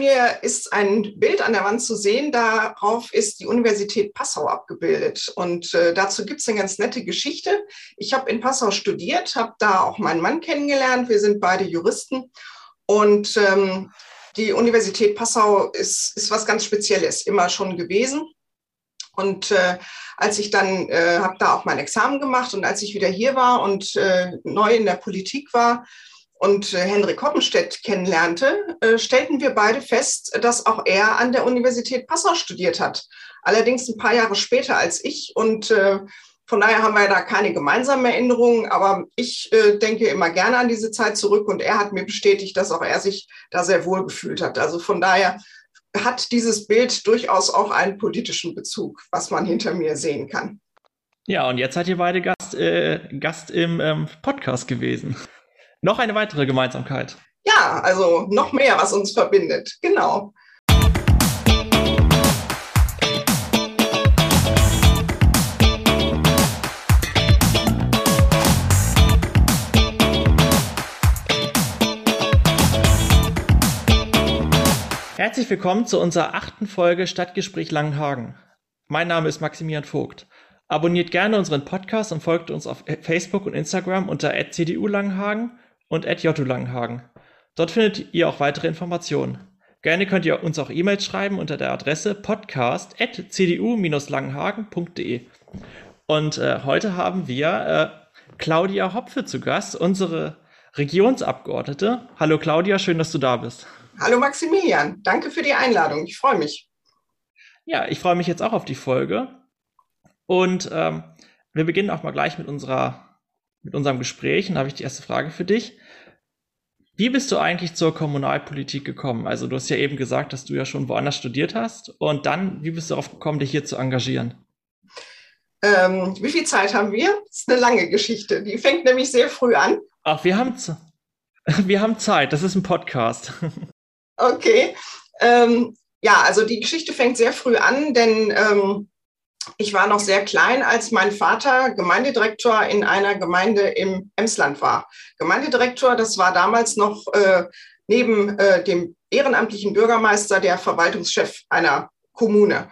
mir ist ein Bild an der Wand zu sehen. Darauf ist die Universität Passau abgebildet. Und äh, dazu gibt es eine ganz nette Geschichte. Ich habe in Passau studiert, habe da auch meinen Mann kennengelernt. Wir sind beide Juristen. Und ähm, die Universität Passau ist, ist was ganz Spezielles, immer schon gewesen. Und äh, als ich dann äh, habe da auch mein Examen gemacht und als ich wieder hier war und äh, neu in der Politik war, und äh, Henrik Hoppenstedt kennenlernte, äh, stellten wir beide fest, dass auch er an der Universität Passau studiert hat. Allerdings ein paar Jahre später als ich. Und äh, von daher haben wir da keine gemeinsamen Erinnerungen. Aber ich denke immer gerne an diese Zeit zurück. Und er hat mir bestätigt, dass auch er sich da sehr wohl gefühlt hat. Also von daher hat dieses Bild durchaus auch einen politischen Bezug, was man hinter mir sehen kann. Ja, und jetzt seid ihr beide Gast, äh, Gast im ähm, Podcast gewesen. Noch eine weitere Gemeinsamkeit. Ja, also noch mehr, was uns verbindet. Genau. Herzlich willkommen zu unserer achten Folge Stadtgespräch Langenhagen. Mein Name ist Maximilian Vogt. Abonniert gerne unseren Podcast und folgt uns auf Facebook und Instagram unter @cdu Langenhagen und Jotto Langenhagen. Dort findet ihr auch weitere Informationen. Gerne könnt ihr uns auch E-Mails schreiben unter der Adresse podcast.cdu-langenhagen.de. Und äh, heute haben wir äh, Claudia Hopfe zu Gast, unsere Regionsabgeordnete. Hallo Claudia, schön, dass du da bist. Hallo Maximilian, danke für die Einladung. Ich freue mich. Ja, ich freue mich jetzt auch auf die Folge. Und ähm, wir beginnen auch mal gleich mit unserer mit unserem Gespräch und habe ich die erste Frage für dich. Wie bist du eigentlich zur Kommunalpolitik gekommen? Also du hast ja eben gesagt, dass du ja schon woanders studiert hast. Und dann, wie bist du darauf gekommen, dich hier zu engagieren? Ähm, wie viel Zeit haben wir? Das ist eine lange Geschichte. Die fängt nämlich sehr früh an. Ach, wir haben, wir haben Zeit. Das ist ein Podcast. Okay. Ähm, ja, also die Geschichte fängt sehr früh an, denn ähm, ich war noch sehr klein, als mein Vater Gemeindedirektor in einer Gemeinde im Emsland war. Gemeindedirektor, das war damals noch äh, neben äh, dem ehrenamtlichen Bürgermeister der Verwaltungschef einer Kommune.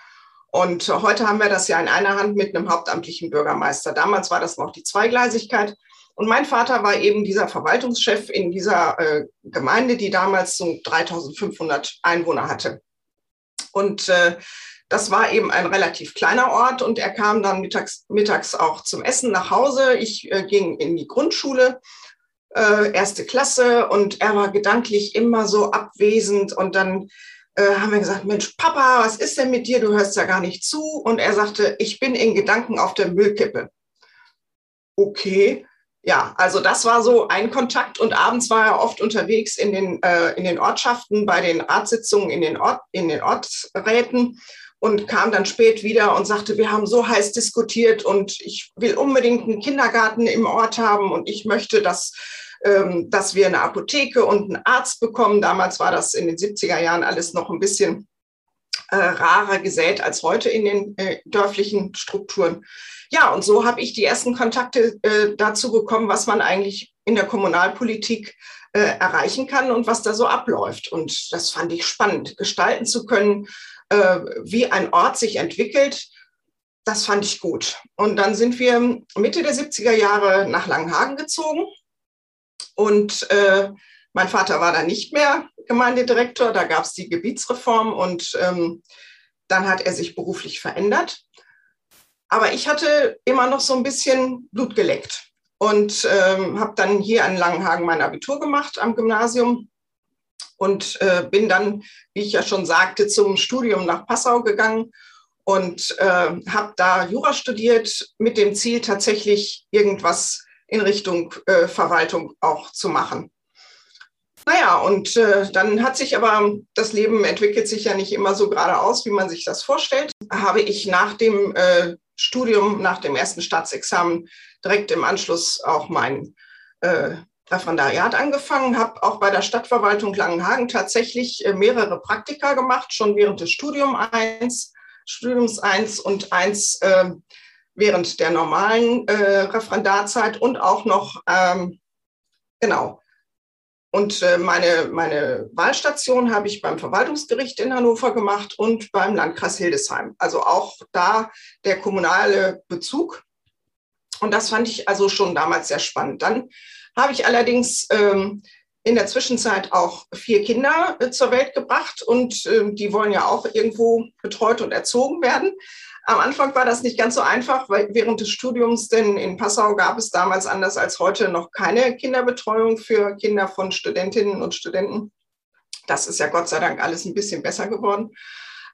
Und heute haben wir das ja in einer Hand mit einem hauptamtlichen Bürgermeister. Damals war das noch die Zweigleisigkeit. Und mein Vater war eben dieser Verwaltungschef in dieser äh, Gemeinde, die damals so 3500 Einwohner hatte. Und äh, das war eben ein relativ kleiner Ort und er kam dann mittags, mittags auch zum Essen nach Hause. Ich äh, ging in die Grundschule, äh, erste Klasse und er war gedanklich immer so abwesend und dann äh, haben wir gesagt, Mensch, Papa, was ist denn mit dir? Du hörst ja gar nicht zu. Und er sagte, ich bin in Gedanken auf der Müllkippe. Okay, ja, also das war so ein Kontakt und abends war er oft unterwegs in den, äh, in den Ortschaften, bei den Ratssitzungen in den, Ort, in den Ortsräten und kam dann spät wieder und sagte, wir haben so heiß diskutiert und ich will unbedingt einen Kindergarten im Ort haben und ich möchte, dass, ähm, dass wir eine Apotheke und einen Arzt bekommen. Damals war das in den 70er Jahren alles noch ein bisschen äh, rarer gesät als heute in den äh, dörflichen Strukturen. Ja, und so habe ich die ersten Kontakte äh, dazu bekommen, was man eigentlich in der Kommunalpolitik äh, erreichen kann und was da so abläuft. Und das fand ich spannend, gestalten zu können, äh, wie ein Ort sich entwickelt. Das fand ich gut. Und dann sind wir Mitte der 70er Jahre nach Langenhagen gezogen. Und äh, mein Vater war dann nicht mehr Gemeindedirektor. Da gab es die Gebietsreform und ähm, dann hat er sich beruflich verändert. Aber ich hatte immer noch so ein bisschen Blut geleckt und ähm, habe dann hier an Langenhagen mein Abitur gemacht am Gymnasium und äh, bin dann, wie ich ja schon sagte, zum Studium nach Passau gegangen und äh, habe da Jura studiert mit dem Ziel, tatsächlich irgendwas in Richtung äh, Verwaltung auch zu machen. Naja, und äh, dann hat sich aber, das Leben entwickelt sich ja nicht immer so geradeaus, wie man sich das vorstellt, habe ich nach dem äh, Studium, nach dem ersten Staatsexamen direkt im Anschluss auch mein äh, Referendariat angefangen, habe auch bei der Stadtverwaltung Langenhagen tatsächlich äh, mehrere Praktika gemacht, schon während des Studium eins, Studiums eins und eins äh, während der normalen äh, Referendarzeit und auch noch, ähm, genau, und äh, meine, meine Wahlstation habe ich beim Verwaltungsgericht in Hannover gemacht und beim Landkreis Hildesheim. Also auch da der kommunale Bezug. Und das fand ich also schon damals sehr spannend. Dann habe ich allerdings ähm, in der Zwischenzeit auch vier Kinder äh, zur Welt gebracht und äh, die wollen ja auch irgendwo betreut und erzogen werden. Am Anfang war das nicht ganz so einfach, weil während des Studiums, denn in Passau gab es damals anders als heute noch keine Kinderbetreuung für Kinder von Studentinnen und Studenten. Das ist ja Gott sei Dank alles ein bisschen besser geworden.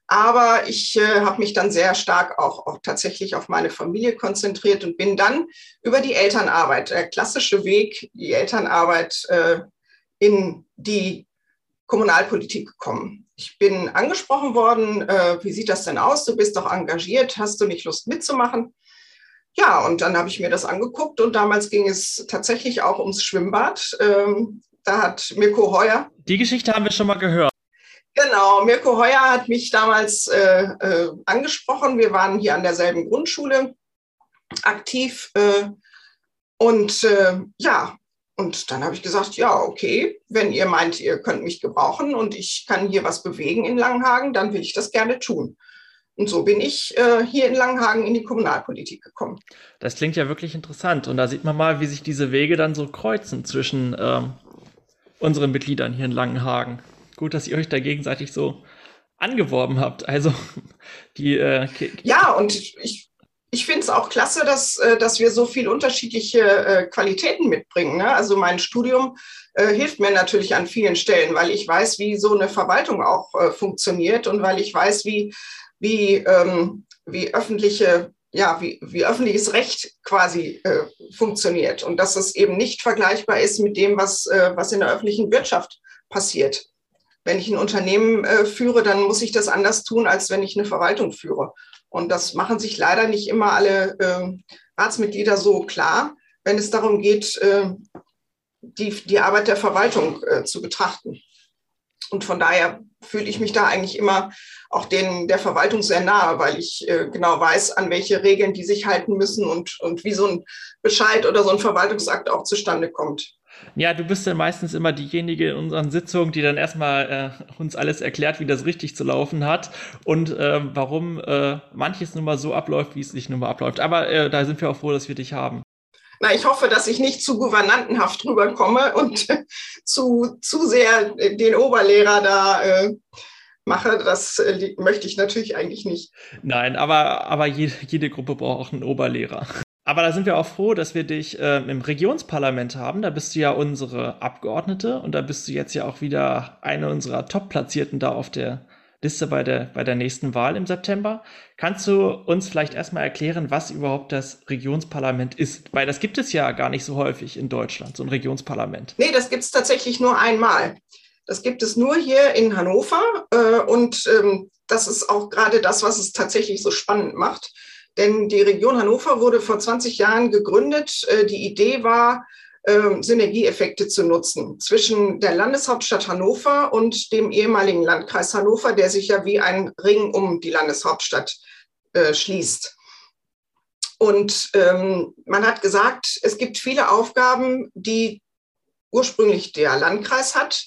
Aber ich äh, habe mich dann sehr stark auch, auch tatsächlich auf meine Familie konzentriert und bin dann über die Elternarbeit, der klassische Weg, die Elternarbeit äh, in die Kommunalpolitik gekommen. Ich bin angesprochen worden, äh, wie sieht das denn aus? Du bist doch engagiert, hast du nicht Lust mitzumachen? Ja, und dann habe ich mir das angeguckt und damals ging es tatsächlich auch ums Schwimmbad. Ähm, da hat Mirko Heuer. Die Geschichte haben wir schon mal gehört. Genau, Mirko Heuer hat mich damals äh, äh, angesprochen. Wir waren hier an derselben Grundschule aktiv. Äh, und äh, ja, und dann habe ich gesagt, ja, okay, wenn ihr meint, ihr könnt mich gebrauchen und ich kann hier was bewegen in Langenhagen, dann will ich das gerne tun. Und so bin ich äh, hier in Langenhagen in die Kommunalpolitik gekommen. Das klingt ja wirklich interessant. Und da sieht man mal, wie sich diese Wege dann so kreuzen zwischen ähm, unseren Mitgliedern hier in Langenhagen. Gut, dass ihr euch da gegenseitig so angeworben habt. Also die. Äh, ja, und ich, ich finde es auch klasse, dass, äh, dass wir so viel unterschiedliche äh, Qualitäten mitbringen. Ne? Also mein Studium äh, hilft mir natürlich an vielen Stellen, weil ich weiß, wie so eine Verwaltung auch äh, funktioniert und weil ich weiß, wie, wie, ähm, wie öffentliche ja, wie, wie öffentliches Recht quasi äh, funktioniert und dass es eben nicht vergleichbar ist mit dem, was, äh, was in der öffentlichen Wirtschaft passiert. Wenn ich ein Unternehmen äh, führe, dann muss ich das anders tun, als wenn ich eine Verwaltung führe. Und das machen sich leider nicht immer alle äh, Ratsmitglieder so klar, wenn es darum geht, äh, die, die Arbeit der Verwaltung äh, zu betrachten. Und von daher fühle ich mich da eigentlich immer auch den, der Verwaltung sehr nahe, weil ich äh, genau weiß, an welche Regeln die sich halten müssen und, und wie so ein Bescheid oder so ein Verwaltungsakt auch zustande kommt. Ja, du bist dann meistens immer diejenige in unseren Sitzungen, die dann erstmal äh, uns alles erklärt, wie das richtig zu laufen hat und äh, warum äh, manches nun mal so abläuft, wie es sich nun mal abläuft. Aber äh, da sind wir auch froh, dass wir dich haben. Na, ich hoffe, dass ich nicht zu gouvernantenhaft rüberkomme und zu, zu sehr den Oberlehrer da äh, mache. Das äh, möchte ich natürlich eigentlich nicht. Nein, aber, aber jede, jede Gruppe braucht auch einen Oberlehrer. Aber da sind wir auch froh, dass wir dich äh, im Regionsparlament haben. Da bist du ja unsere Abgeordnete und da bist du jetzt ja auch wieder eine unserer Top-Platzierten da auf der Liste bei der, bei der nächsten Wahl im September. Kannst du uns vielleicht erstmal erklären, was überhaupt das Regionsparlament ist? Weil das gibt es ja gar nicht so häufig in Deutschland, so ein Regionsparlament. Nee, das gibt es tatsächlich nur einmal. Das gibt es nur hier in Hannover äh, und ähm, das ist auch gerade das, was es tatsächlich so spannend macht denn die Region Hannover wurde vor 20 Jahren gegründet. Äh, die Idee war, ähm, Synergieeffekte zu nutzen zwischen der Landeshauptstadt Hannover und dem ehemaligen Landkreis Hannover, der sich ja wie ein Ring um die Landeshauptstadt äh, schließt. Und ähm, man hat gesagt, es gibt viele Aufgaben, die ursprünglich der Landkreis hat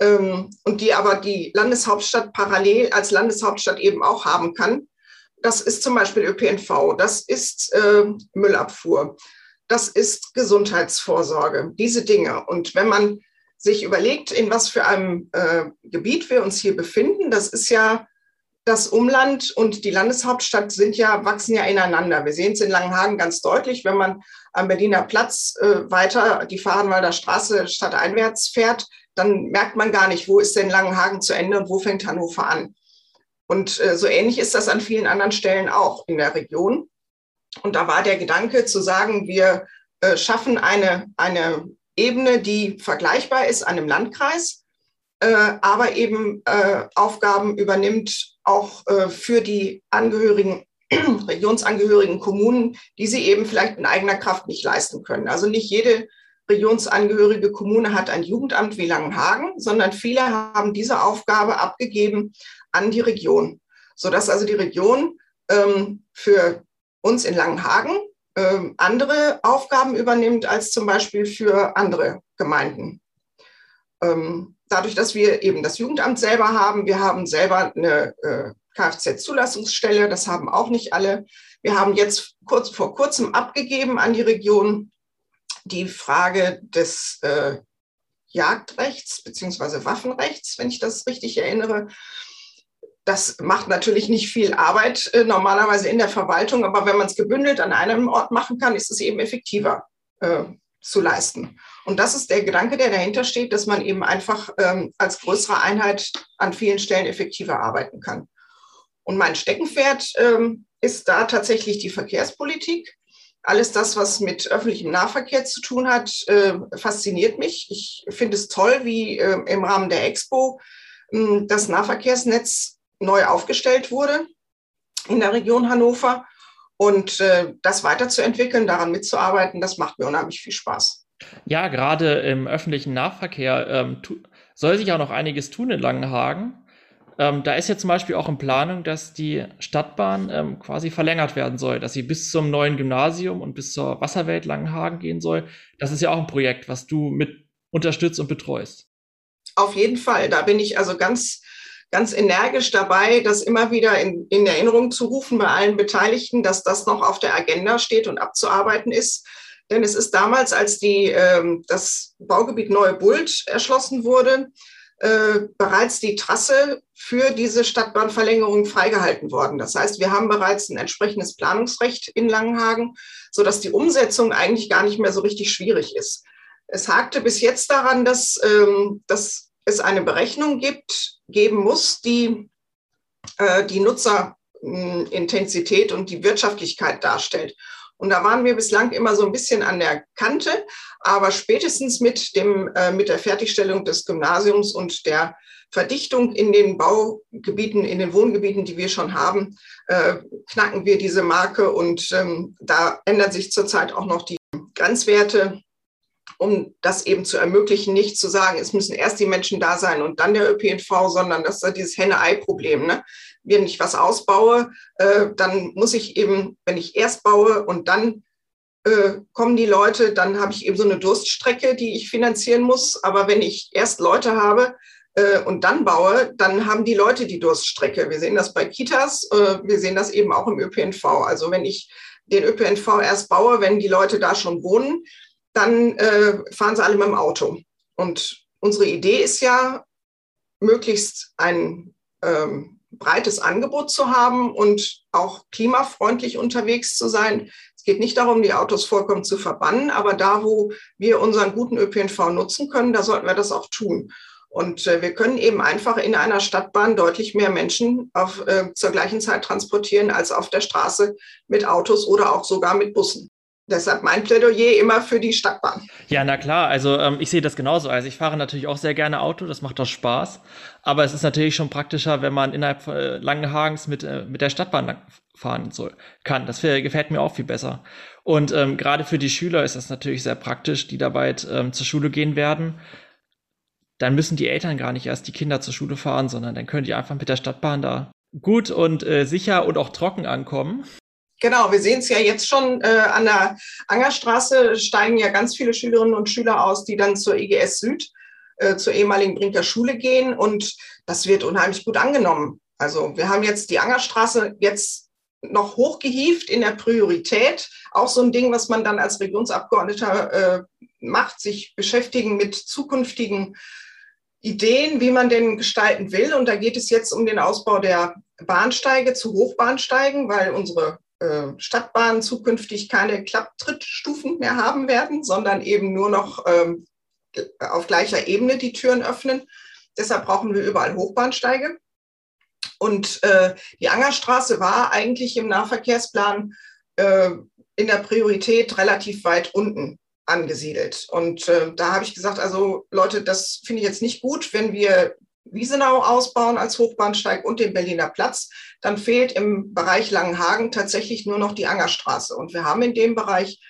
ähm, und die aber die Landeshauptstadt parallel als Landeshauptstadt eben auch haben kann. Das ist zum Beispiel ÖPNV, das ist äh, Müllabfuhr, das ist Gesundheitsvorsorge, diese Dinge. Und wenn man sich überlegt, in was für einem äh, Gebiet wir uns hier befinden, das ist ja das Umland und die Landeshauptstadt sind ja, wachsen ja ineinander. Wir sehen es in Langenhagen ganz deutlich, wenn man am Berliner Platz äh, weiter die Fahrenwalder Straße stadteinwärts fährt, dann merkt man gar nicht, wo ist denn Langenhagen zu Ende und wo fängt Hannover an. Und äh, so ähnlich ist das an vielen anderen Stellen auch in der Region. Und da war der Gedanke zu sagen, wir äh, schaffen eine, eine Ebene, die vergleichbar ist einem Landkreis, äh, aber eben Aufgaben übernimmt auch für die Angehörigen, regionsangehörigen Kommunen, die sie eben vielleicht in eigener Kraft nicht leisten können. Also nicht jede regionsangehörige Kommune hat ein Jugendamt wie Langenhagen, sondern viele haben diese Aufgabe abgegeben an die Region, sodass also die Region ähm, für uns in Langenhagen ähm, andere Aufgaben übernimmt als zum Beispiel für andere Gemeinden. ähm, dadurch, dass wir eben das Jugendamt selber haben, wir haben selber eine äh, Kfz-Zulassungsstelle, das haben auch nicht alle. Wir haben jetzt kurz vor kurzem abgegeben an die Region die Frage des äh, Jagdrechts beziehungsweise Waffenrechts, wenn ich das richtig erinnere. Das macht natürlich nicht viel Arbeit äh, normalerweise in der Verwaltung, aber wenn man es gebündelt an einem Ort machen kann, ist es eben effektiver äh, zu leisten. Und das ist der Gedanke, der dahinter steht, dass man eben einfach ähm, als größere Einheit an vielen Stellen effektiver arbeiten kann. Und mein Steckenpferd ähm, ist da tatsächlich die Verkehrspolitik. Alles das, was mit öffentlichem Nahverkehr zu tun hat, äh, fasziniert mich. Ich finde es toll, wie äh, im Rahmen der Expo äh, das Nahverkehrsnetz neu aufgestellt wurde in der Region Hannover. Und äh, das weiterzuentwickeln, daran mitzuarbeiten, das macht mir unheimlich viel Spaß. Ja, gerade im öffentlichen Nahverkehr ähm, soll sich auch noch einiges tun in Langenhagen. Ähm, da ist ja zum Beispiel auch in Planung, dass die Stadtbahn ähm, quasi verlängert werden soll, dass sie bis zum neuen Gymnasium und bis zur Wasserwelt Langenhagen gehen soll. Das ist ja auch ein Projekt, was du mit unterstützt und betreust. Auf jeden Fall. Da bin ich also ganz ganz energisch dabei, das immer wieder in, in Erinnerung zu rufen bei allen Beteiligten, dass das noch auf der Agenda steht und abzuarbeiten ist. Denn es ist damals, als die, ähm, das Baugebiet Neue Bult erschlossen wurde, äh, bereits die Trasse für diese Stadtbahnverlängerung freigehalten worden. Das heißt, wir haben bereits ein entsprechendes Planungsrecht in Langenhagen, sodass die Umsetzung eigentlich gar nicht mehr so richtig schwierig ist. Es hakte bis jetzt daran, dass, ähm, dass es eine Berechnung gibt, geben muss, die äh, die Nutzerintensität und die Wirtschaftlichkeit darstellt. Und da waren wir bislang immer so ein bisschen an der Kante, aber spätestens mit, dem, äh, mit der Fertigstellung des Gymnasiums und der Verdichtung in den Baugebieten, in den Wohngebieten, die wir schon haben, äh, knacken wir diese Marke. Und ähm, da ändern sich zurzeit auch noch die Grenzwerte um das eben zu ermöglichen, nicht zu sagen, es müssen erst die Menschen da sein und dann der ÖPNV, sondern das ist dieses Henne-Ei-Problem. Ne? Wenn ich was ausbaue, äh, dann muss ich eben, wenn ich erst baue und dann äh, kommen die Leute, dann habe ich eben so eine Durststrecke, die ich finanzieren muss. Aber wenn ich erst Leute habe, äh, und dann baue, dann haben die Leute die Durststrecke. Wir sehen das bei Kitas, äh, wir sehen das eben auch im ÖPNV. Also wenn ich den ÖPNV erst baue, wenn die Leute da schon wohnen, dann äh, fahren sie alle mit dem Auto. Und unsere Idee ist ja, möglichst ein ähm, breites Angebot zu haben und auch klimafreundlich unterwegs zu sein. Es geht nicht darum, die Autos vollkommen zu verbannen, aber da, wo wir unseren guten ÖPNV nutzen können, da sollten wir das auch tun. Und äh, wir können eben einfach in einer Stadtbahn deutlich mehr Menschen auf, äh, zur gleichen Zeit transportieren als auf der Straße mit Autos oder auch sogar mit Bussen. Deshalb mein Plädoyer immer für die Stadtbahn. Ja, na klar. Also ähm, ich sehe das genauso. Also ich fahre natürlich auch sehr gerne Auto. Das macht doch Spaß. Aber es ist natürlich schon praktischer, wenn man innerhalb äh, Langenhagens mit, äh, mit der Stadtbahn fahren soll, kann. Das gefällt mir auch viel besser. Und ähm, gerade für die Schüler ist das natürlich sehr praktisch, die dabei ähm, zur Schule gehen werden. Dann müssen die Eltern gar nicht erst die Kinder zur Schule fahren, sondern dann können die einfach mit der Stadtbahn da gut und äh, sicher und auch trocken ankommen. Genau, wir sehen es ja jetzt schon äh, an der Angerstraße steigen ja ganz viele Schülerinnen und Schüler aus, die dann zur IGS Süd, äh, zur ehemaligen Brinker Schule gehen und das wird unheimlich gut angenommen. Also wir haben jetzt die Angerstraße jetzt noch hochgehieft in der Priorität. Auch so ein Ding, was man dann als Regionsabgeordneter äh, macht, sich beschäftigen mit zukünftigen Ideen, wie man den gestalten will. Und da geht es jetzt um den Ausbau der Bahnsteige zu Hochbahnsteigen, weil unsere äh, Stadtbahnen zukünftig keine Klapptrittstufen mehr haben werden, sondern eben nur noch ähm, auf gleicher Ebene die Türen öffnen. Deshalb brauchen wir überall Hochbahnsteige. Und äh, die Angerstraße war eigentlich im Nahverkehrsplan äh, in der Priorität relativ weit unten angesiedelt. Und äh, da habe ich gesagt, also Leute, das finde ich jetzt nicht gut, wenn wir Wiesenau ausbauen als Hochbahnsteig und den Berliner Platz, dann fehlt im Bereich Langenhagen tatsächlich nur noch die Angerstraße. Und wir haben in dem Bereich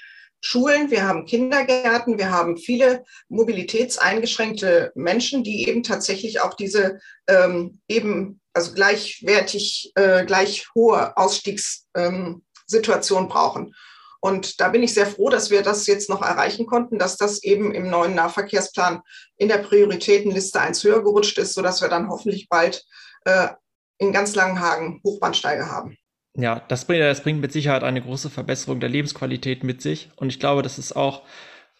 Schulen, wir haben Kindergärten, wir haben viele mobilitätseingeschränkte Menschen, die eben tatsächlich auch diese ähm, eben also gleichwertig, äh, gleich hohe Ausstiegssituation brauchen. Und da bin ich sehr froh, dass wir das jetzt noch erreichen konnten, dass das eben im neuen Nahverkehrsplan in der Prioritätenliste eins höher gerutscht ist, sodass wir dann hoffentlich bald äh, in ganz Langenhagen Hochbahnsteige haben. Ja, das bringt, das bringt mit Sicherheit eine große Verbesserung der Lebensqualität mit sich. Und ich glaube, das ist auch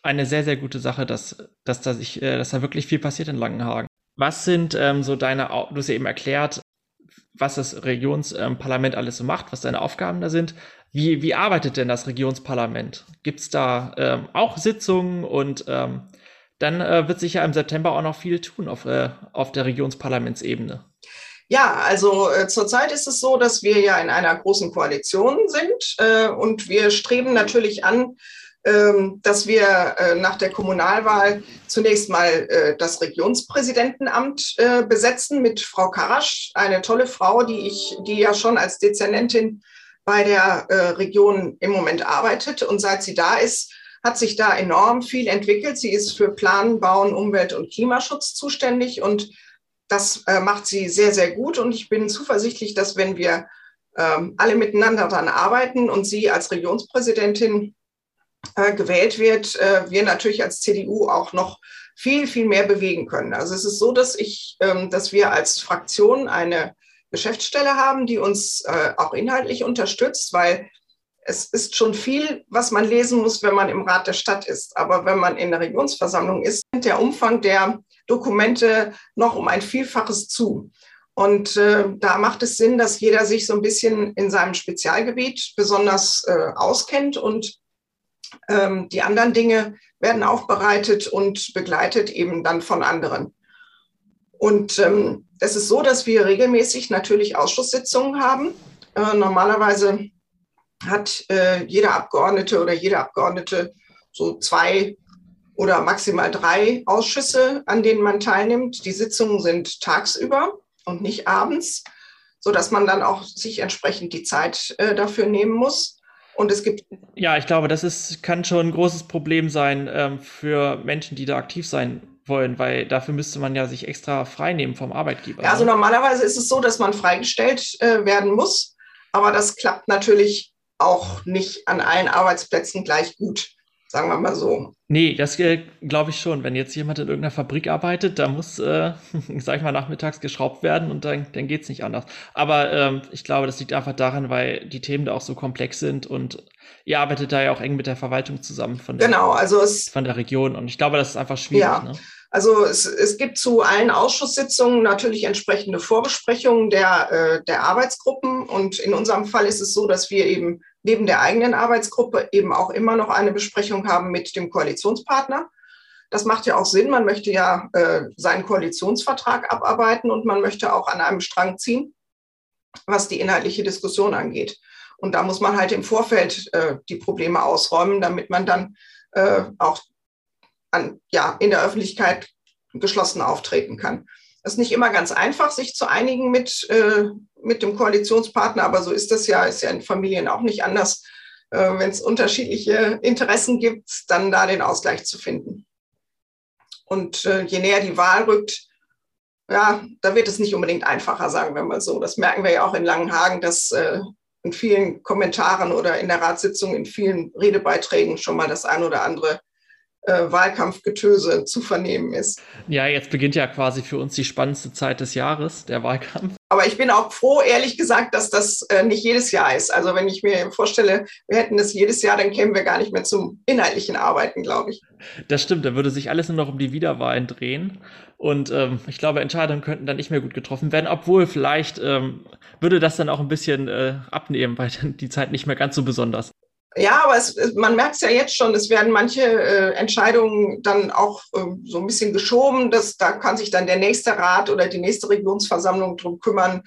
eine sehr, sehr gute Sache, dass, dass, da, sich, äh, dass da wirklich viel passiert in Langenhagen. Was sind ähm, so deine, du hast ja eben erklärt, was das Regionsparlament ähm, alles so macht, was deine Aufgaben da sind. Wie, wie arbeitet denn das Regionsparlament? Gibt es da ähm, auch Sitzungen und ähm, dann äh, wird sich ja im September auch noch viel tun auf, äh, auf der Regionsparlamentsebene. Ja, also äh, zurzeit ist es so, dass wir ja in einer großen Koalition sind äh, und wir streben natürlich an, ähm, dass wir äh, nach der Kommunalwahl zunächst mal äh, das Regionspräsidentenamt äh, besetzen mit Frau Karasch, eine tolle Frau, die ich, die ja schon als Dezernentin bei der Region im Moment arbeitet. Und seit sie da ist, hat sich da enorm viel entwickelt. Sie ist für Planen, Bauen, Umwelt und Klimaschutz zuständig und das macht sie sehr, sehr gut. Und ich bin zuversichtlich, dass wenn wir ähm, alle miteinander daran arbeiten und sie als Regionspräsidentin äh, gewählt wird, äh, wir natürlich als CDU auch noch viel, viel mehr bewegen können. Also es ist so, dass ich, ähm, dass wir als Fraktion eine Geschäftsstelle haben, die uns äh, auch inhaltlich unterstützt, weil es ist schon viel, was man lesen muss, wenn man im Rat der Stadt ist. Aber wenn man in der Regionsversammlung ist, nimmt der Umfang der Dokumente noch um ein Vielfaches zu. Und äh, da macht es Sinn, dass jeder sich so ein bisschen in seinem Spezialgebiet besonders äh, auskennt und ähm, die anderen Dinge werden aufbereitet und begleitet eben dann von anderen. Und ähm, es ist so, dass wir regelmäßig natürlich Ausschusssitzungen haben. Äh, normalerweise hat äh, jeder Abgeordnete oder jede Abgeordnete so zwei oder maximal drei Ausschüsse, an denen man teilnimmt. Die Sitzungen sind tagsüber und nicht abends, sodass man dann auch sich entsprechend die Zeit äh, dafür nehmen muss. Und es gibt. Ja, ich glaube, das ist, kann schon ein großes Problem sein ähm, für Menschen, die da aktiv sein wollen, weil dafür müsste man ja sich extra freinehmen vom Arbeitgeber. Ja, also ne? normalerweise ist es so, dass man freigestellt äh, werden muss, aber das klappt natürlich auch nicht an allen Arbeitsplätzen gleich gut sagen wir mal so. Nee, das äh, glaube ich schon. Wenn jetzt jemand in irgendeiner Fabrik arbeitet, da muss, äh, sag ich mal, nachmittags geschraubt werden und dann, dann geht es nicht anders. Aber ähm, ich glaube, das liegt einfach daran, weil die Themen da auch so komplex sind und ihr arbeitet da ja auch eng mit der Verwaltung zusammen von der, genau, also es, von der Region. Und ich glaube, das ist einfach schwierig. Ja. Ne? Also es, es gibt zu allen Ausschusssitzungen natürlich entsprechende Vorbesprechungen der, äh, der Arbeitsgruppen. Und in unserem Fall ist es so, dass wir eben neben der eigenen Arbeitsgruppe eben auch immer noch eine Besprechung haben mit dem Koalitionspartner. Das macht ja auch Sinn. Man möchte ja äh, seinen Koalitionsvertrag abarbeiten und man möchte auch an einem Strang ziehen, was die inhaltliche Diskussion angeht. Und da muss man halt im Vorfeld äh, die Probleme ausräumen, damit man dann äh, auch an, ja, in der Öffentlichkeit geschlossen auftreten kann. Es ist nicht immer ganz einfach, sich zu einigen mit, äh, mit dem Koalitionspartner, aber so ist das ja, ist ja in Familien auch nicht anders. Äh, Wenn es unterschiedliche Interessen gibt, dann da den Ausgleich zu finden. Und äh, je näher die Wahl rückt, ja, da wird es nicht unbedingt einfacher, sagen wir mal so. Das merken wir ja auch in Langenhagen, dass äh, in vielen Kommentaren oder in der Ratssitzung, in vielen Redebeiträgen schon mal das ein oder andere äh, Wahlkampfgetöse zu vernehmen ist. Ja, jetzt beginnt ja quasi für uns die spannendste Zeit des Jahres, der Wahlkampf. Aber ich bin auch froh, ehrlich gesagt, dass das äh, nicht jedes Jahr ist. Also wenn ich mir vorstelle, wir hätten das jedes Jahr, dann kämen wir gar nicht mehr zum inhaltlichen Arbeiten, glaube ich. Das stimmt, da würde sich alles nur noch um die Wiederwahlen drehen. Und ähm, ich glaube, Entscheidungen könnten dann nicht mehr gut getroffen werden, obwohl vielleicht ähm, würde das dann auch ein bisschen äh, abnehmen, weil dann die Zeit nicht mehr ganz so besonders ja, aber es, man merkt es ja jetzt schon, es werden manche äh, Entscheidungen dann auch äh, so ein bisschen geschoben. Dass, da kann sich dann der nächste Rat oder die nächste Regionsversammlung drum kümmern.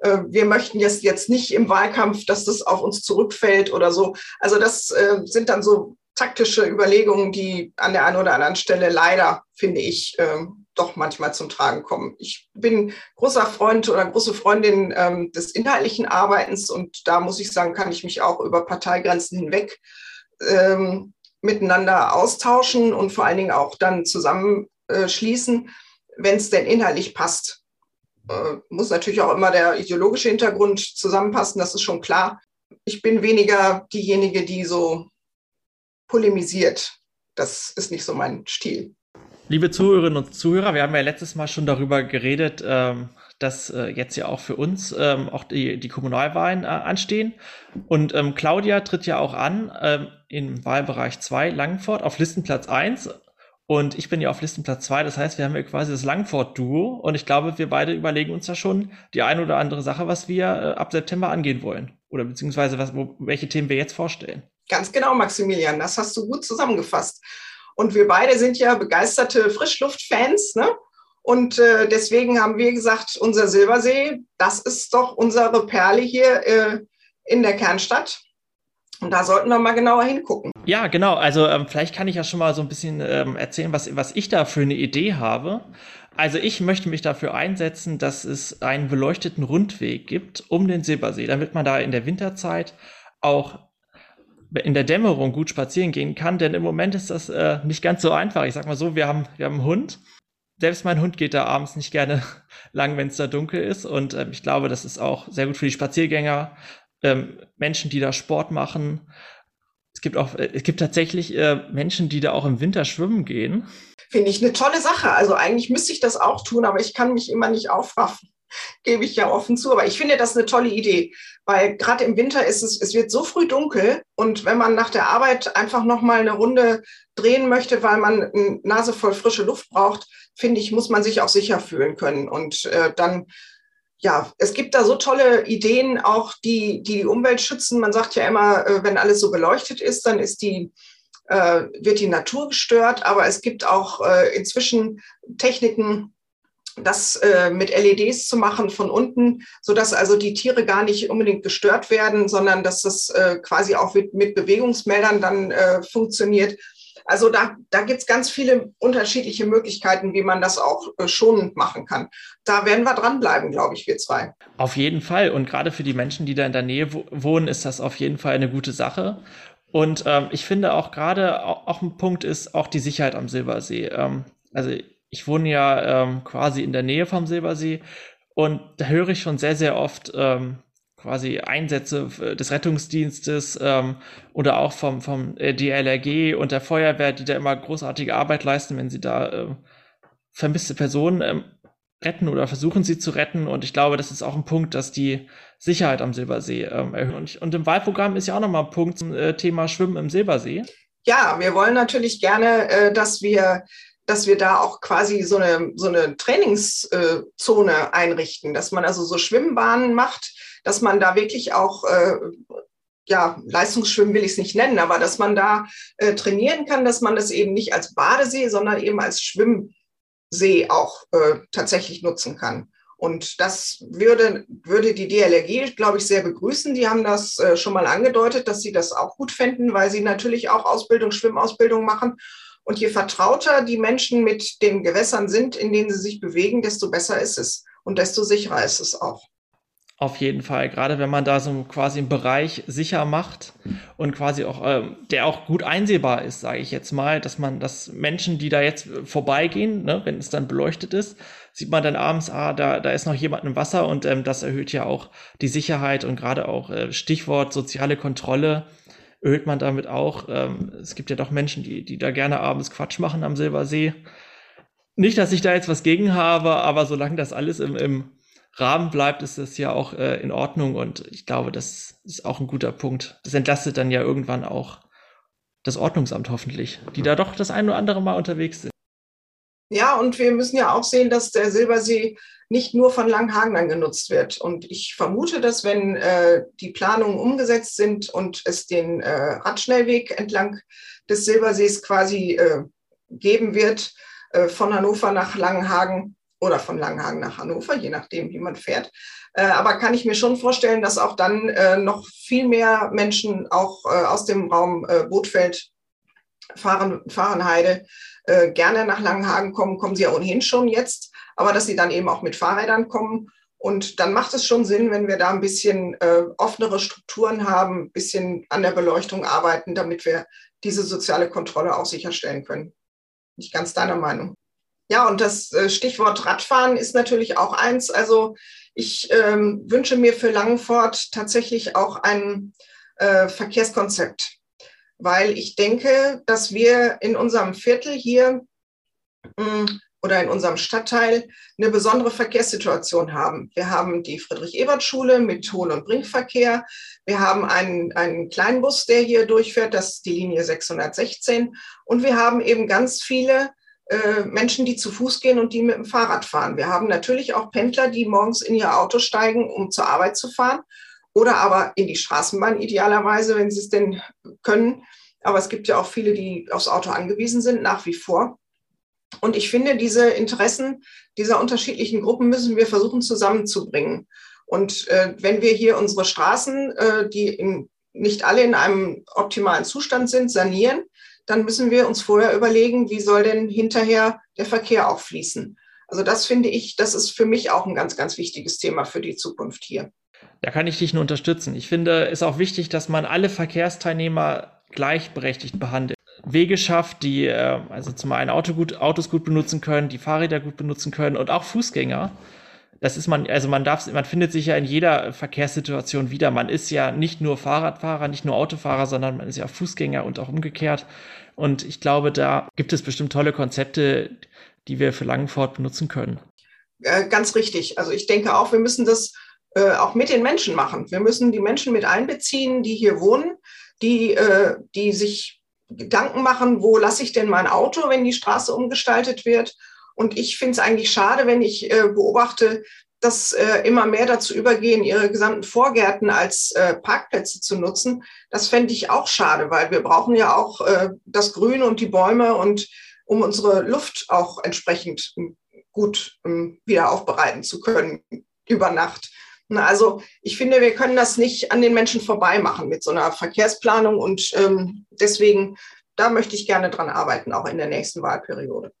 Äh, wir möchten jetzt, jetzt nicht im Wahlkampf, dass das auf uns zurückfällt oder so. Also das äh, sind dann so taktische Überlegungen, die an der einen oder anderen Stelle leider, finde ich, ähm, doch manchmal zum Tragen kommen. Ich bin großer Freund oder große Freundin ähm, des inhaltlichen Arbeitens und da muss ich sagen, kann ich mich auch über Parteigrenzen hinweg ähm, miteinander austauschen und vor allen Dingen auch dann zusammenschließen, wenn es denn inhaltlich passt. Äh, muss natürlich auch immer der ideologische Hintergrund zusammenpassen, das ist schon klar. Ich bin weniger diejenige, die so polemisiert. Das ist nicht so mein Stil. Liebe Zuhörerinnen und Zuhörer, wir haben ja letztes Mal schon darüber geredet, ähm, dass äh, jetzt ja auch für uns ähm, auch die, die Kommunalwahlen äh, anstehen. Und ähm, Claudia tritt ja auch an ähm, im Wahlbereich 2 Langford auf Listenplatz 1. Und ich bin ja auf Listenplatz 2. Das heißt, wir haben ja quasi das Langford-Duo. Und ich glaube, wir beide überlegen uns da schon die eine oder andere Sache, was wir äh, ab September angehen wollen. Oder beziehungsweise was, wo, welche Themen wir jetzt vorstellen. Ganz genau, Maximilian. Das hast du gut zusammengefasst. Und wir beide sind ja begeisterte Frischluftfans. Ne? Und äh, deswegen haben wir gesagt, unser Silbersee, das ist doch unsere Perle hier äh, in der Kernstadt. Und da sollten wir mal genauer hingucken. Ja, genau. Also ähm, vielleicht kann ich ja schon mal so ein bisschen ähm, erzählen, was, was ich da für eine Idee habe. Also ich möchte mich dafür einsetzen, dass es einen beleuchteten Rundweg gibt um den Silbersee, damit man da in der Winterzeit auch in der Dämmerung gut spazieren gehen kann, denn im Moment ist das äh, nicht ganz so einfach. Ich sag mal so, wir haben, wir haben einen Hund selbst mein Hund geht da abends nicht gerne lang, wenn es da dunkel ist. Und ähm, ich glaube, das ist auch sehr gut für die Spaziergänger, ähm, Menschen, die da Sport machen. Es gibt auch, äh, es gibt tatsächlich äh, Menschen, die da auch im Winter schwimmen gehen. Finde ich eine tolle Sache. Also eigentlich müsste ich das auch tun, aber ich kann mich immer nicht aufraffen. Gebe ich ja offen zu. Aber ich finde das eine tolle Idee, weil gerade im Winter ist es, es wird so früh dunkel und wenn man nach der Arbeit einfach nochmal eine Runde drehen möchte, weil man eine Nase voll frische Luft braucht, finde ich, muss man sich auch sicher fühlen können. Und äh, dann, ja, es gibt da so tolle Ideen, auch die, die, die Umwelt schützen. Man sagt ja immer, äh, wenn alles so beleuchtet ist, dann ist die, äh, wird die Natur gestört. Aber es gibt auch äh, inzwischen Techniken, das äh, mit LEDs zu machen von unten, sodass also die Tiere gar nicht unbedingt gestört werden, sondern dass das äh, quasi auch mit, mit Bewegungsmeldern dann äh, funktioniert. Also da, da gibt es ganz viele unterschiedliche Möglichkeiten, wie man das auch äh, schonend machen kann. Da werden wir dranbleiben, glaube ich, wir zwei. Auf jeden Fall. Und gerade für die Menschen, die da in der Nähe wohnen, ist das auf jeden Fall eine gute Sache. Und ähm, ich finde auch gerade auch, ein Punkt ist auch die Sicherheit am Silbersee. Ähm, also ich wohne ja ähm, quasi in der Nähe vom Silbersee und da höre ich schon sehr, sehr oft ähm, quasi Einsätze des Rettungsdienstes ähm, oder auch vom, vom äh, DLRG und der Feuerwehr, die da immer großartige Arbeit leisten, wenn sie da äh, vermisste Personen ähm, retten oder versuchen sie zu retten. Und ich glaube, das ist auch ein Punkt, dass die Sicherheit am Silbersee ähm, erhöht. Und, und, im Wahlprogramm ist ja auch nochmal ein Punkt zum äh, Thema Schwimmen im Silbersee. Ja, wir wollen natürlich gerne, äh, dass wir dass wir da auch quasi so eine, so eine Trainingszone einrichten, dass man also so Schwimmbahnen macht, dass man da wirklich auch, äh, ja, Leistungsschwimmen will ich es nicht nennen, aber dass man da äh, trainieren kann, dass man das eben nicht als Badesee, sondern eben als Schwimmsee auch äh, tatsächlich nutzen kann. Und das würde, würde die DLRG, glaube ich, sehr begrüßen. Die haben das äh, schon mal angedeutet, dass sie das auch gut fänden, weil sie natürlich auch Ausbildung, Schwimmausbildung machen. Und je vertrauter die Menschen mit den Gewässern sind, in denen sie sich bewegen, desto besser ist es. Und desto sicherer ist es auch. Auf jeden Fall, gerade wenn man da so quasi einen Bereich sicher macht und quasi auch, ähm, der auch gut einsehbar ist, sage ich jetzt mal, dass man, dass Menschen, die da jetzt vorbeigehen, ne, wenn es dann beleuchtet ist, sieht man dann abends, ah, da, da ist noch jemand im Wasser und ähm, das erhöht ja auch die Sicherheit und gerade auch äh, Stichwort soziale Kontrolle erhöht man damit auch. Ähm, es gibt ja doch Menschen, die, die da gerne abends Quatsch machen am Silbersee. Nicht, dass ich da jetzt was gegen habe, aber solange das alles im, im Rahmen bleibt, ist das ja auch äh, in Ordnung und ich glaube, das ist auch ein guter Punkt. Das entlastet dann ja irgendwann auch das Ordnungsamt hoffentlich, die da doch das ein oder andere Mal unterwegs sind. Ja, und wir müssen ja auch sehen, dass der Silbersee nicht nur von Langhagen genutzt wird. Und ich vermute, dass wenn äh, die Planungen umgesetzt sind und es den äh, Radschnellweg entlang des Silbersees quasi äh, geben wird, äh, von Hannover nach Langenhagen, oder von Langenhagen nach Hannover, je nachdem, wie man fährt. Äh, aber kann ich mir schon vorstellen, dass auch dann äh, noch viel mehr Menschen auch aus dem Raum Bootfeld, Fahren, Fahrenheide äh, gerne nach Langenhagen kommen, kommen sie ja ohnehin schon jetzt, aber dass sie dann eben auch mit Fahrrädern kommen. Und dann macht es schon Sinn, wenn wir da ein bisschen äh, offenere Strukturen haben, ein bisschen an der Beleuchtung arbeiten, damit wir diese soziale Kontrolle auch sicherstellen können. Nicht ganz deiner Meinung. Ja, und das äh, Stichwort Radfahren ist natürlich auch eins. Also ich ähm, wünsche mir für Langenfort tatsächlich auch ein äh, Verkehrskonzept. Weil ich denke, dass wir in unserem Viertel hier mm, oder in unserem Stadtteil eine besondere Verkehrssituation haben. Wir haben die Friedrich-Ebert-Schule mit Hohn- und Bringverkehr. Wir haben einen, einen Kleinbus, der hier durchfährt, das ist die Linie 616. Und wir haben eben ganz viele äh, Menschen, die zu Fuß gehen und die mit dem Fahrrad fahren. Wir haben natürlich auch Pendler, die morgens in ihr Auto steigen, um zur Arbeit zu fahren oder aber in die Straßenbahn idealerweise, wenn sie es denn können. Aber es gibt ja auch viele, die aufs Auto angewiesen sind, nach wie vor. Und ich finde, diese Interessen dieser unterschiedlichen Gruppen müssen wir versuchen zusammenzubringen. Und äh, wenn wir hier unsere Straßen, äh, die in, nicht alle in einem optimalen Zustand sind, sanieren, dann müssen wir uns vorher überlegen, wie soll denn hinterher der Verkehr auch fließen. Also das finde ich, das ist für mich auch ein ganz, ganz wichtiges Thema für die Zukunft hier. Da kann ich dich nur unterstützen. Ich finde es auch wichtig, dass man alle Verkehrsteilnehmer gleichberechtigt behandelt. Wege schafft, die äh, also zum einen Auto gut, Autos gut benutzen können, die Fahrräder gut benutzen können und auch Fußgänger. Das ist man, also man darf, man findet sich ja in jeder Verkehrssituation wieder. Man ist ja nicht nur Fahrradfahrer, nicht nur Autofahrer, sondern man ist ja Fußgänger und auch umgekehrt. Und ich glaube, da gibt es bestimmt tolle Konzepte, die wir für Langenfort benutzen können. Äh, ganz richtig. Also ich denke auch, wir müssen das äh, auch mit den Menschen machen. Wir müssen die Menschen mit einbeziehen, die hier wohnen, die, äh, die sich Gedanken machen, wo lasse ich denn mein Auto, wenn die Straße umgestaltet wird. Und ich finde es eigentlich schade, wenn ich äh, beobachte, dass äh, immer mehr dazu übergehen, ihre gesamten Vorgärten als äh, Parkplätze zu nutzen. Das fände ich auch schade, weil wir brauchen ja auch äh, das Grün und die Bäume und um unsere Luft auch entsprechend gut ähm, wieder aufbereiten zu können über Nacht. Also ich finde, wir können das nicht an den Menschen vorbei machen mit so einer Verkehrsplanung und ähm, deswegen, da möchte ich gerne dran arbeiten, auch in der nächsten Wahlperiode.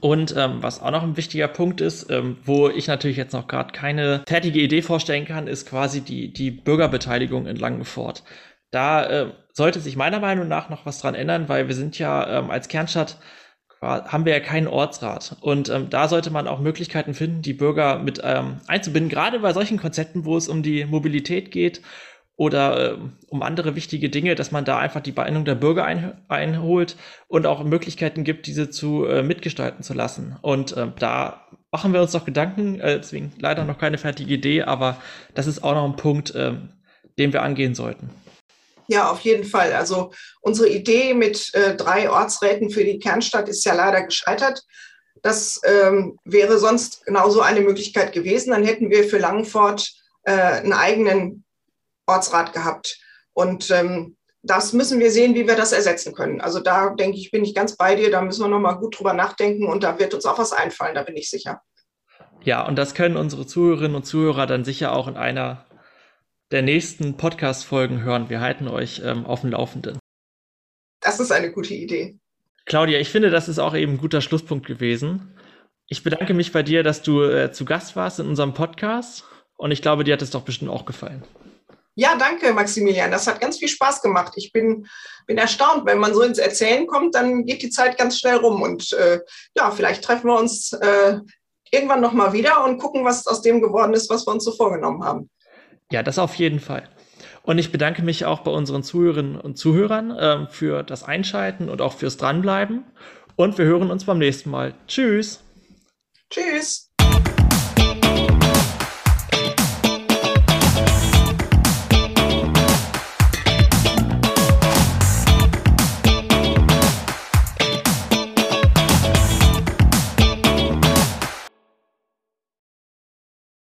Und ähm, was auch noch ein wichtiger Punkt ist, ähm, wo ich natürlich jetzt noch gerade keine fertige Idee vorstellen kann, ist quasi die, die Bürgerbeteiligung in Langenfort. Da äh, sollte sich meiner Meinung nach noch was dran ändern, weil wir sind ja ähm, als Kernstadt haben wir ja keinen Ortsrat. Und ähm, da sollte man auch Möglichkeiten finden, die Bürger mit ähm, einzubinden, gerade bei solchen Konzepten, wo es um die Mobilität geht oder äh, um andere wichtige Dinge, dass man da einfach die Meinung der Bürger ein, einholt und auch Möglichkeiten gibt, diese zu äh, mitgestalten zu lassen. Und äh, da machen wir uns noch Gedanken, äh, deswegen leider noch keine fertige Idee, aber das ist auch noch ein Punkt, äh, den wir angehen sollten. Ja, auf jeden Fall. Also unsere Idee mit äh, drei Ortsräten für die Kernstadt ist ja leider gescheitert. Das ähm, wäre sonst genauso eine Möglichkeit gewesen. Dann hätten wir für Langenfort äh, einen eigenen Ortsrat gehabt. Und ähm, das müssen wir sehen, wie wir das ersetzen können. Also da denke ich, bin ich ganz bei dir. Da müssen wir nochmal gut drüber nachdenken und da wird uns auch was einfallen, da bin ich sicher. Ja, und das können unsere Zuhörerinnen und Zuhörer dann sicher auch in einer der nächsten Podcast-Folgen hören. Wir halten euch ähm, auf dem Laufenden. Das ist eine gute Idee. Claudia, ich finde, das ist auch eben ein guter Schlusspunkt gewesen. Ich bedanke mich bei dir, dass du äh, zu Gast warst in unserem Podcast und ich glaube, dir hat es doch bestimmt auch gefallen. Ja, danke, Maximilian. Das hat ganz viel Spaß gemacht. Ich bin, bin erstaunt, wenn man so ins Erzählen kommt, dann geht die Zeit ganz schnell rum. Und äh, ja, vielleicht treffen wir uns äh, irgendwann nochmal wieder und gucken, was aus dem geworden ist, was wir uns so vorgenommen haben. Ja, das auf jeden Fall. Und ich bedanke mich auch bei unseren Zuhörerinnen und Zuhörern äh, für das Einschalten und auch fürs Dranbleiben. Und wir hören uns beim nächsten Mal. Tschüss. Tschüss.